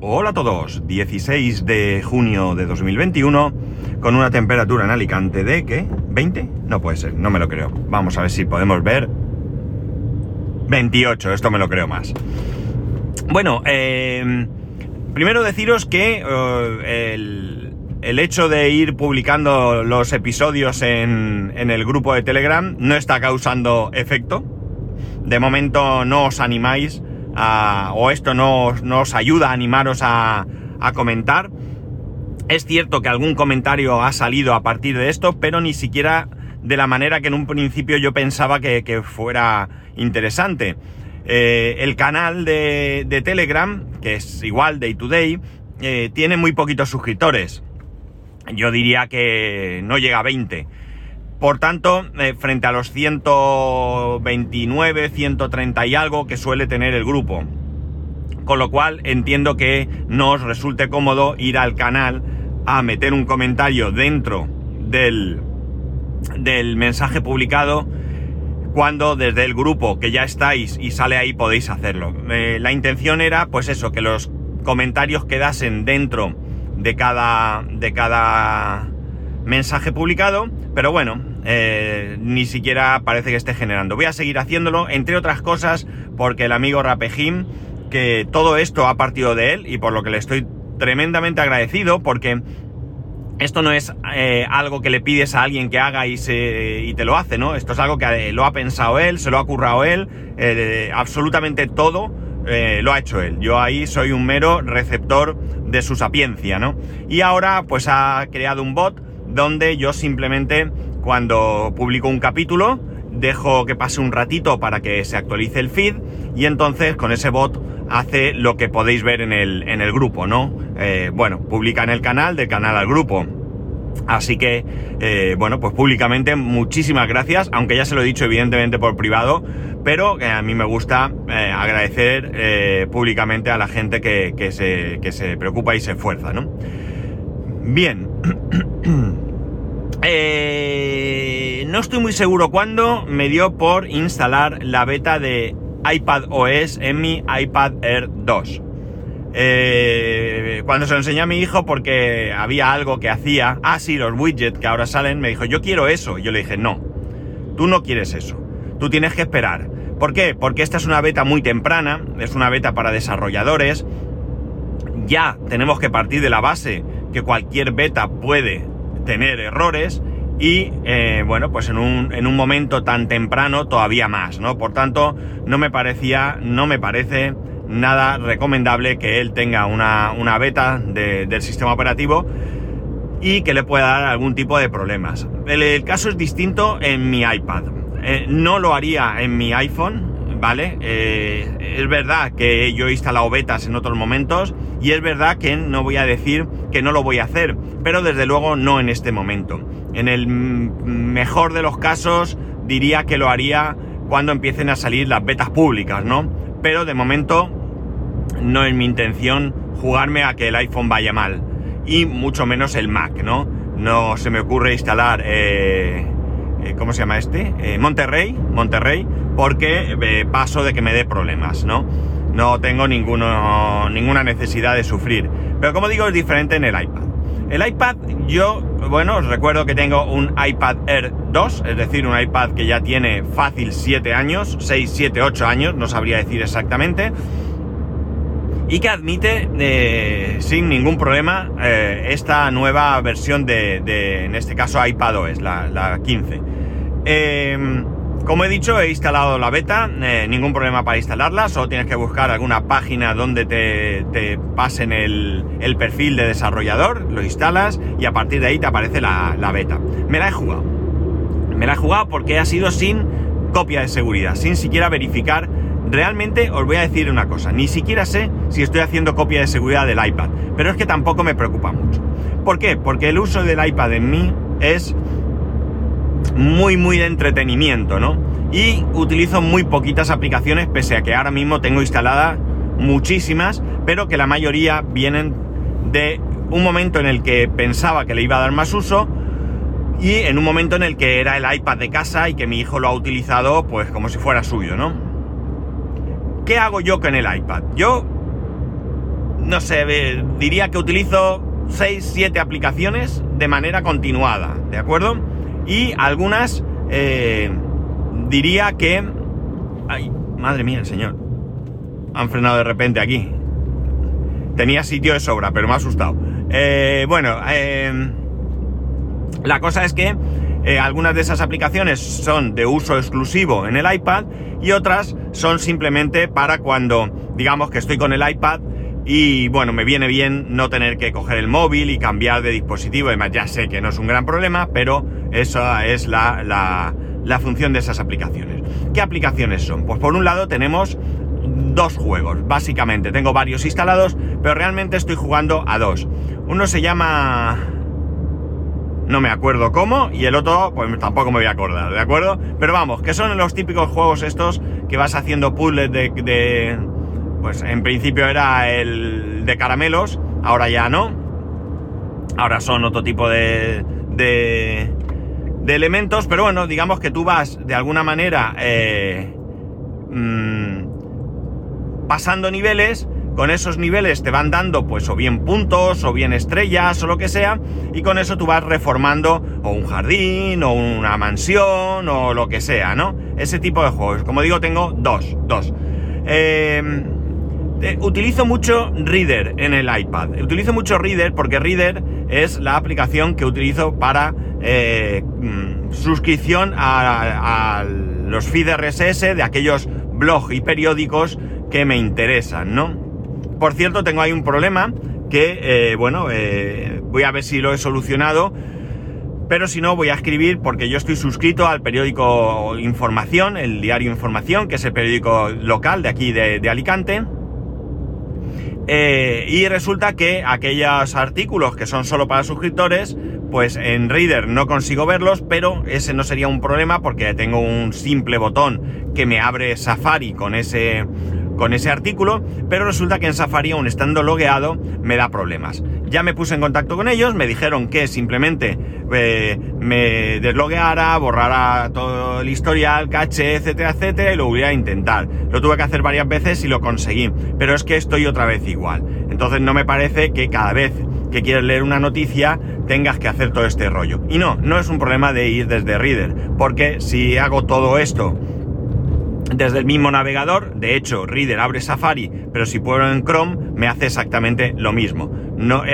Hola a todos, 16 de junio de 2021, con una temperatura en Alicante de, ¿qué? ¿20? No puede ser, no me lo creo. Vamos a ver si podemos ver. 28, esto me lo creo más. Bueno, eh, primero deciros que eh, el, el, hecho de ir publicando los episodios en, en el grupo de Telegram no está causando efecto. De momento no os animáis o esto no, os ayuda a animaros a, comentar. Es cierto que algún comentario ha salido a partir de esto, pero ni siquiera de la manera que en un principio yo pensaba que, fuera interesante. Eh, el canal de, Telegram, que es igual Day to Day, tiene muy poquitos suscriptores. Yo diría que no llega a 20. Por tanto, eh, frente a los 129, 130 y algo que suele tener el grupo. Con lo cual entiendo que no os resulte cómodo ir al canal a meter un comentario dentro del, del mensaje publicado cuando desde el grupo que ya estáis y sale ahí podéis hacerlo. Eh, la intención era, pues eso, que los comentarios quedasen dentro de cada, de cada mensaje publicado, pero bueno, eh, ni siquiera parece que esté generando. Voy a seguir haciéndolo, entre otras cosas, porque el amigo Rapejim, que todo esto ha partido de él y por lo que le estoy tremendamente agradecido, porque esto no es eh, algo que le pides a alguien que haga y, se, y te lo hace, ¿no? Esto es algo que lo ha pensado él, se lo ha currado él, eh, absolutamente todo lo ha hecho él. Yo ahí soy un mero receptor de su sapiencia, ¿no? Y ahora pues ha creado un bot donde yo simplemente cuando publico un capítulo dejo que pase un ratito para que se actualice el feed y entonces con ese bot hace lo que podéis ver en el, en el grupo, ¿no? Eh, bueno, publica en el canal, del canal al grupo. Así que, eh, bueno, pues públicamente muchísimas gracias, aunque ya se lo he dicho evidentemente por privado, pero a mí me gusta eh, agradecer públicamente a la gente que, que, se, que se preocupa y se esfuerza, ¿no? Bien. Eh, no estoy muy seguro cuándo me dio por instalar la beta de iPad OS en mi iPad Air 2. Eh, cuando se lo enseñé a mi hijo porque había algo que hacía, ah sí, los widgets que ahora salen, me dijo, yo quiero eso. Y yo le dije, no, tú no quieres eso, tú tienes que esperar. ¿Por qué? Porque esta es una beta muy temprana, es una beta para desarrolladores, ya tenemos que partir de la base que cualquier beta puede tener errores y eh, bueno, pues en un, en un, momento tan temprano todavía más, ¿no? Por tanto, no me parecía, no me parece nada recomendable que él tenga una, una beta del sistema operativo y que le pueda dar algún tipo de problemas. El, caso es distinto en mi iPad. Eh, no lo haría en mi iPhone, ¿vale? Eh, es verdad que yo he instalado betas en otros momentos y es verdad que no voy a decir que no lo voy a hacer, pero desde luego no en este momento. En el mejor de los casos diría que lo haría cuando empiecen a salir las betas públicas, ¿no? Pero de momento no es mi intención jugarme a que el iPhone vaya mal y mucho menos el Mac, ¿no? No se me ocurre instalar, eh, eh, ¿cómo se llama este? Monterrey, Monterrey, porque eh, paso de que me dé problemas, ¿no? No tengo ninguno, ninguna necesidad de sufrir. Pero como digo, es diferente en el iPad. El iPad, yo, bueno, os recuerdo que tengo un iPad Air 2, es decir, un iPad que ya tiene fácil 7 años, 6, 7, 8 años, no sabría decir exactamente, y que admite eh, sin ningún problema eh, esta nueva versión de, en este caso, iPadOS, la, la 15. Como he dicho, he instalado la beta, eh, ningún problema para instalarla, solo tienes que buscar alguna página donde te, pasen el, perfil de desarrollador, lo instalas y a partir de ahí te aparece la, beta. Me la he jugado. Me la he jugado porque ha sido sin copia de seguridad, sin siquiera verificar. Realmente os voy a decir una cosa, ni siquiera sé si estoy haciendo copia de seguridad del iPad, pero es que tampoco me preocupa mucho. ¿Por qué? Porque el uso del iPad en mí es muy muy de entretenimiento, ¿no? Y utilizo muy poquitas aplicaciones, pese a que ahora mismo tengo instaladas muchísimas, pero que la mayoría vienen de un momento en el que pensaba que le iba a dar más uso y en un momento en el que era el iPad de casa y que mi hijo lo ha utilizado pues como si fuera suyo, ¿no? ¿Qué hago yo con el iPad? Yo no sé, diría que utilizo 6, 7 aplicaciones de manera continuada, ¿de acuerdo? Y algunas eh, diría que... Ay, madre mía, el señor. Han frenado de repente aquí. Tenía sitio de sobra, pero me ha asustado. Eh, bueno, eh, la cosa es que algunas de esas aplicaciones son de uso exclusivo en el iPad y otras son simplemente para cuando digamos que estoy con el iPad y bueno, me viene bien no tener que coger el móvil y cambiar de dispositivo. Además, ya sé que no es un gran problema, pero esa es la, la, función de esas aplicaciones. ¿Qué aplicaciones son? Pues por un lado tenemos dos juegos, básicamente. Tengo varios instalados, pero realmente estoy jugando a dos. Uno se llama... No me acuerdo cómo, y el otro, pues tampoco me voy a acordar, ¿de acuerdo? Pero vamos, que son los típicos juegos estos que vas haciendo puzzles de pues en principio era el de caramelos, ahora ya no. Ahora son otro tipo de, de, elementos, pero bueno, digamos que tú vas de alguna manera eh, mm, pasando niveles, con esos niveles te van dando pues o bien puntos o bien estrellas o lo que sea, y con eso tú vas reformando o un jardín o una mansión o lo que sea, ¿no? Ese tipo de juegos. Como digo, tengo dos, dos. Eh, eh, utilizo mucho Reader en el iPad. Utilizo mucho Reader porque Reader es la aplicación que utilizo para eh, mm, suscripción a, los feeds RSS de aquellos blogs y periódicos que me interesan, ¿no? Por cierto, tengo ahí un problema que, eh, bueno, voy a ver si lo he solucionado. Pero si no, voy a escribir porque yo estoy suscrito al periódico Información, el diario Información, que es el periódico local de aquí de Alicante. Eh, y resulta que aquellos artículos que son solo para suscriptores, pues en Reader no consigo verlos, pero ese no sería un problema porque tengo un simple botón que me abre Safari con ese, con ese artículo, pero resulta que en Safari, aún estando logueado, me da problemas. Ya me puse en contacto con ellos, me dijeron que simplemente eh, me deslogueara, borrara todo el historial, caché, etcétera, etcétera, y lo voy a intentar. Lo tuve que hacer varias veces y lo conseguí, pero es que estoy otra vez igual. Entonces no me parece que cada vez que quieres leer una noticia tengas que hacer todo este rollo. Y no, no es un problema de ir desde Reader, porque si hago todo esto desde el mismo navegador. De hecho, Reader abre Safari, pero si puedo en Chrome me hace exactamente lo mismo. No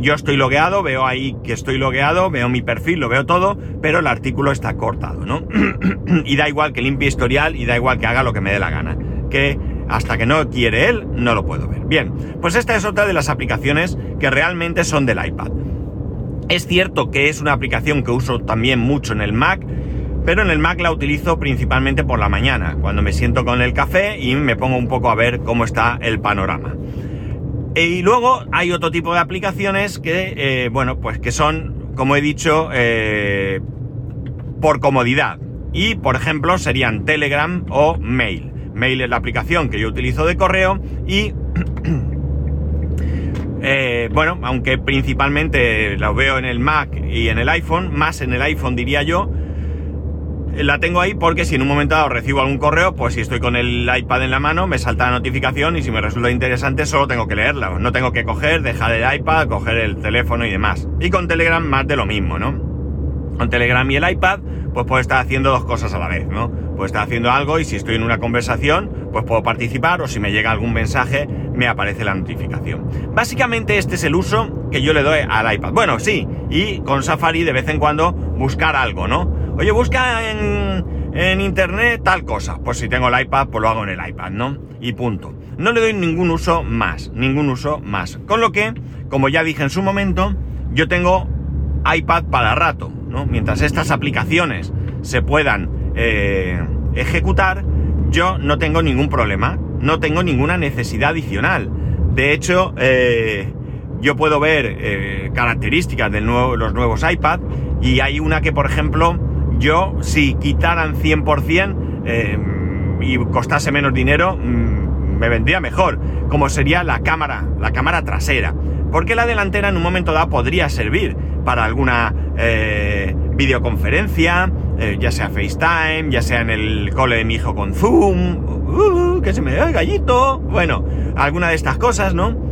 yo estoy logueado, veo ahí que estoy logueado, veo mi perfil, lo veo todo, pero el artículo está cortado, ¿no? y da igual que limpie historial y da igual que haga lo que me dé la gana. Que hasta que no quiere él, no lo puedo ver. Bien, pues esta es otra de las aplicaciones que realmente son del iPad. Es cierto que es una aplicación que uso también mucho en el Mac, pero en el Mac la utilizo principalmente por la mañana, cuando me siento con el café y me pongo un poco a ver cómo está el panorama. E, y luego hay otro tipo de aplicaciones que, eh, bueno, pues que son, como he dicho, eh, por comodidad. Y, por ejemplo, serían Telegram o Mail. Mail es la aplicación que yo utilizo de correo y, eh, bueno, aunque principalmente lo veo en el Mac y en el iPhone, más en el iPhone diría yo, la tengo ahí porque si en un momento dado recibo algún correo, pues si estoy con el iPad en la mano, me salta la notificación y si me resulta interesante solo tengo que leerla. No tengo que coger, dejar el iPad, coger el teléfono y demás. Y con Telegram más de lo mismo, ¿no? Con Telegram y el iPad, pues puedo estar haciendo dos cosas a la vez, ¿no? Puedo estar haciendo algo y si estoy en una conversación, pues puedo participar o si me llega algún mensaje, me aparece la notificación. Básicamente este es el uso que yo le doy al iPad. Bueno, sí, y con Safari de vez en cuando buscar algo, ¿no? Oye, busca en, internet tal cosa. Pues si tengo el iPad, pues lo hago en el iPad, ¿no? Y punto. No le doy ningún uso más, ningún uso más. Con lo que, como ya dije en su momento, yo tengo iPad para rato, ¿no? Mientras estas aplicaciones se puedan eh, ejecutar, yo no tengo ningún problema, no tengo ninguna necesidad adicional. De hecho, eh, yo puedo ver eh, características de los nuevos iPad y hay una que, por ejemplo, yo, si quitaran 100% eh, y costase menos dinero, mm, me vendría mejor, como sería la cámara, la cámara trasera. Porque la delantera en un momento dado podría servir para alguna eh, videoconferencia, eh, ya sea FaceTime, ya sea en el cole de mi hijo con Zoom, uh, que se me da el gallito, bueno, alguna de estas cosas, ¿no?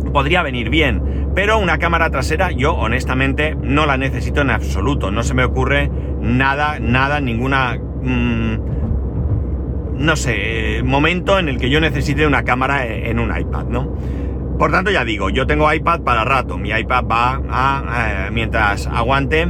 Podría venir bien, pero una cámara trasera yo honestamente no la necesito en absoluto, no se me ocurre nada, nada, ninguna... Mm, no sé, momento en el que yo necesite una cámara en un iPad, ¿no? Por tanto, ya digo, yo tengo iPad para rato, mi iPad va a, eh, mientras aguante,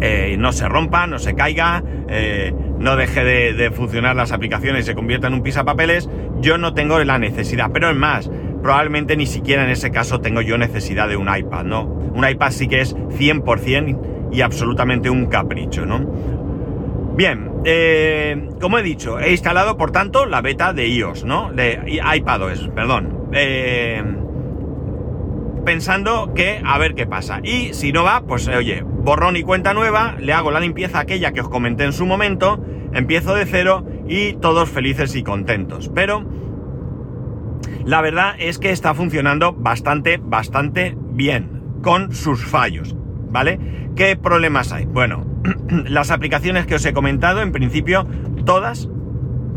eh, no se rompa, no se caiga, eh, no deje de, funcionar las aplicaciones y se convierta en un pisapapeles, yo no tengo la necesidad, pero es más, probablemente ni siquiera en ese caso tengo yo necesidad de un iPad, ¿no? Un iPad sí que es 100% y absolutamente un capricho, ¿no? Bien, eh, como he dicho, he instalado por tanto la beta de iOS, ¿no? De iPadOS, perdón. Eh, pensando que a ver qué pasa. Y si no va, pues oye, borrón y cuenta nueva, le hago la limpieza aquella que os comenté en su momento, empiezo de cero y todos felices y contentos. Pero la verdad es que está funcionando bastante, bastante bien, con sus fallos, ¿vale? ¿Qué problemas hay? Bueno, las aplicaciones que os he comentado, en principio, todas,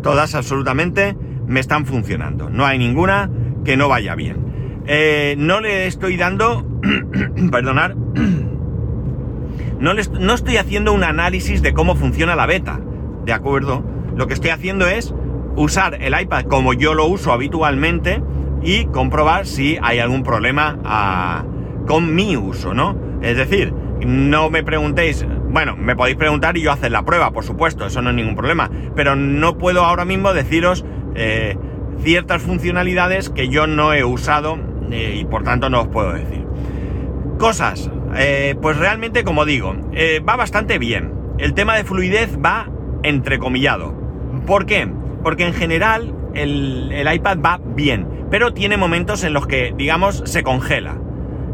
todas absolutamente, me están funcionando. No hay ninguna que no vaya bien. Eh, no le estoy dando, perdonar, no, no estoy haciendo un análisis de cómo funciona la beta, ¿de acuerdo? Lo que estoy haciendo es usar el iPad como yo lo uso habitualmente y comprobar si hay algún problema ah, con mi uso, ¿no? Es decir, no me preguntéis, bueno, me podéis preguntar y yo hacer la prueba, por supuesto, eso no es ningún problema, pero no puedo ahora mismo deciros eh, ciertas funcionalidades que yo no he usado eh, y por tanto no os puedo decir. Cosas, eh, pues realmente como digo, va bastante bien. El tema de fluidez va entrecomillado. ¿Por qué? Porque en general el, iPad va bien, pero tiene momentos en los que, digamos, se congela.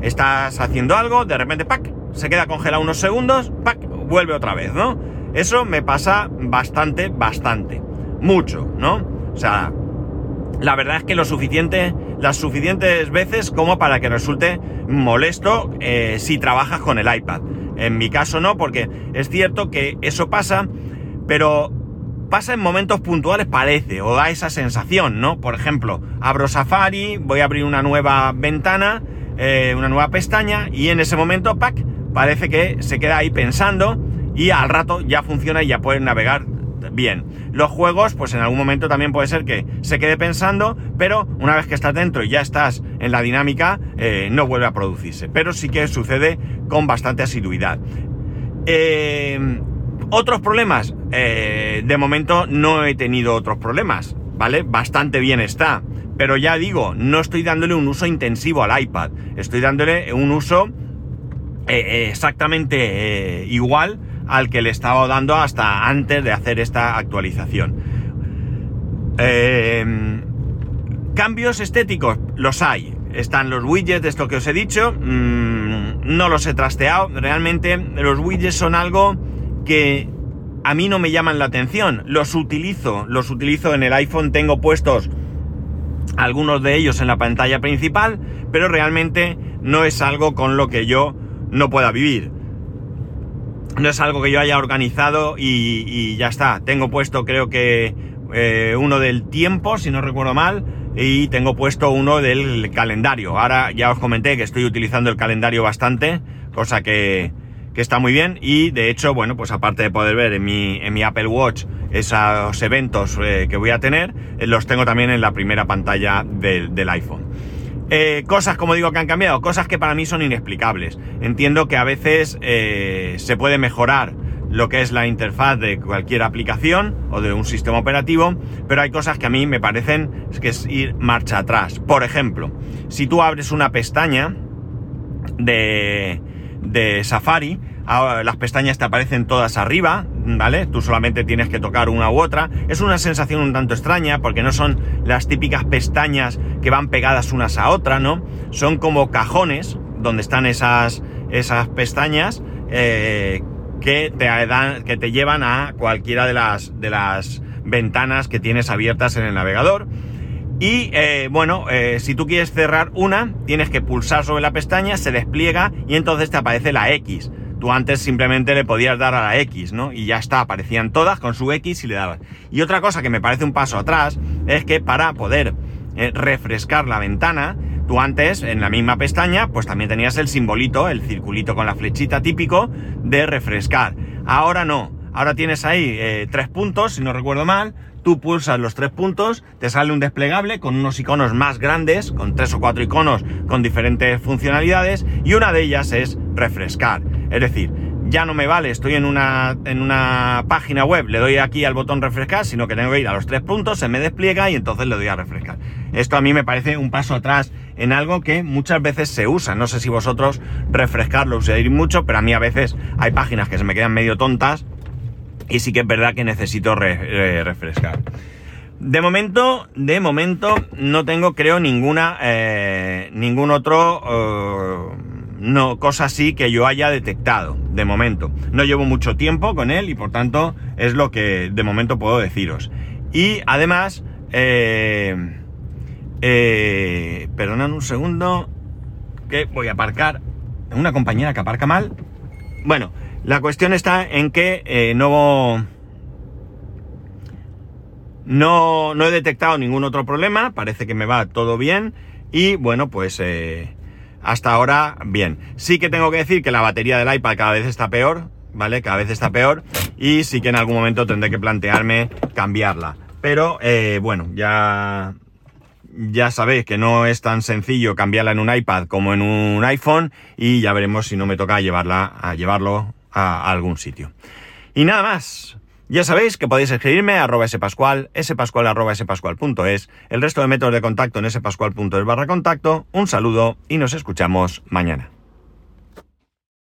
Estás haciendo algo, de repente, ¡pac! se queda congelado unos segundos, ¡pac! vuelve otra vez, ¿no? Eso me pasa bastante, bastante. Mucho, ¿no? O sea, la verdad es que lo suficiente, las suficientes veces como para que resulte molesto eh, si trabajas con el iPad. En mi caso no, porque es cierto que eso pasa, pero pasa en momentos puntuales parece, o da esa sensación, ¿no? Por ejemplo, abro Safari, voy a abrir una nueva ventana, eh, una nueva pestaña, y en ese momento, ¡pac! parece que se queda ahí pensando y al rato ya funciona y ya puedes navegar bien. Los juegos, pues en algún momento también puede ser que se quede pensando, pero una vez que estás dentro y ya estás en la dinámica, eh, no vuelve a producirse. Pero sí que sucede con bastante asiduidad. Eh, otros problemas, eh, de momento no he tenido otros problemas, ¿vale? Bastante bien está. Pero ya digo, no estoy dándole un uso intensivo al iPad, estoy dándole un uso eh, exactamente eh, igual al que le estaba dando hasta antes de hacer esta actualización. Cambios estéticos, los hay. Están los widgets de esto que os he dicho. Mm, no los he trasteado. Realmente los widgets son algo que a mí no me llaman la atención. Los utilizo. Los utilizo en el iPhone. Tengo puestos algunos de ellos en la pantalla principal. Pero realmente no es algo con lo que yo no pueda vivir. No es algo que yo haya organizado y, ya está. Tengo puesto creo que eh, uno del tiempo, si no recuerdo mal, y tengo puesto uno del calendario. Ahora ya os comenté que estoy utilizando el calendario bastante, cosa que, que está muy bien y de hecho, bueno, pues aparte de poder ver en mi, en mi Apple Watch esos eventos eh, que voy a tener, eh, los tengo también en la primera pantalla del, del iPhone. Eh, cosas, como digo, que han cambiado, cosas que para mí son inexplicables. Entiendo que a veces se puede mejorar lo que es la interfaz de cualquier aplicación o de un sistema operativo, pero hay cosas que a mí me parecen que es ir marcha atrás. Por ejemplo, si tú abres una pestaña de, de Safari, las pestañas te aparecen todas arriba, ¿vale? Tú solamente tienes que tocar una u otra. Es una sensación un tanto extraña porque no son las típicas pestañas que van pegadas unas a otras, ¿no? Son como cajones donde están esas, esas pestañas eh, que, te dan, que te llevan a cualquiera de las, de las ventanas que tienes abiertas en el navegador. Y eh, bueno, eh, si tú quieres cerrar una, tienes que pulsar sobre la pestaña, se despliega y entonces te aparece la X. Tú antes simplemente le podías dar a la X, ¿no? Y ya está, aparecían todas con su X y le dabas. Y otra cosa que me parece un paso atrás es que para poder eh, refrescar la ventana, Tú antes, en la misma pestaña, pues también tenías el simbolito, el circulito con la flechita típico de refrescar. Ahora no. Ahora tienes ahí eh, tres puntos, si no recuerdo mal. Tú pulsas los tres puntos, te sale un desplegable con unos iconos más grandes, con tres o cuatro iconos con diferentes funcionalidades, y una de ellas es refrescar. Es decir, ya no me vale, estoy en una, en una página web, le doy aquí al botón refrescar, sino que tengo que ir a los tres puntos, se me despliega y entonces le doy a refrescar. Esto a mí me parece un paso atrás en algo que muchas veces se usa. No sé si vosotros refrescar lo usáis mucho, pero a mí a veces hay páginas que se me quedan medio tontas y sí que es verdad que necesito refrescar. De momento, de momento no tengo, creo, ninguna, eh, ningún otro, eh, no, cosa así que yo haya detectado, de momento. No llevo mucho tiempo con él y por tanto es lo que de momento puedo deciros. Y además, eh, eh, perdonad un segundo, que voy a aparcar. Una compañera que aparca mal. Bueno, la cuestión está en que eh, no, no, no he detectado ningún otro problema, parece que me va todo bien y bueno, pues eh, hasta ahora bien. Sí que tengo que decir que la batería del iPad cada vez está peor, ¿vale? Cada vez está peor y sí que en algún momento tendré que plantearme cambiarla. Pero eh, bueno, ya, ya sabéis que no es tan sencillo cambiarla en un iPad como en un iPhone y ya veremos si no me toca llevarla a llevarlo a algún sitio. Y nada más. Ya sabéis que podéis escribirme a arroba spascual, spascual arroba spascual.es, el resto de métodos de contacto en spascual.es barra contacto. Un saludo y nos escuchamos mañana.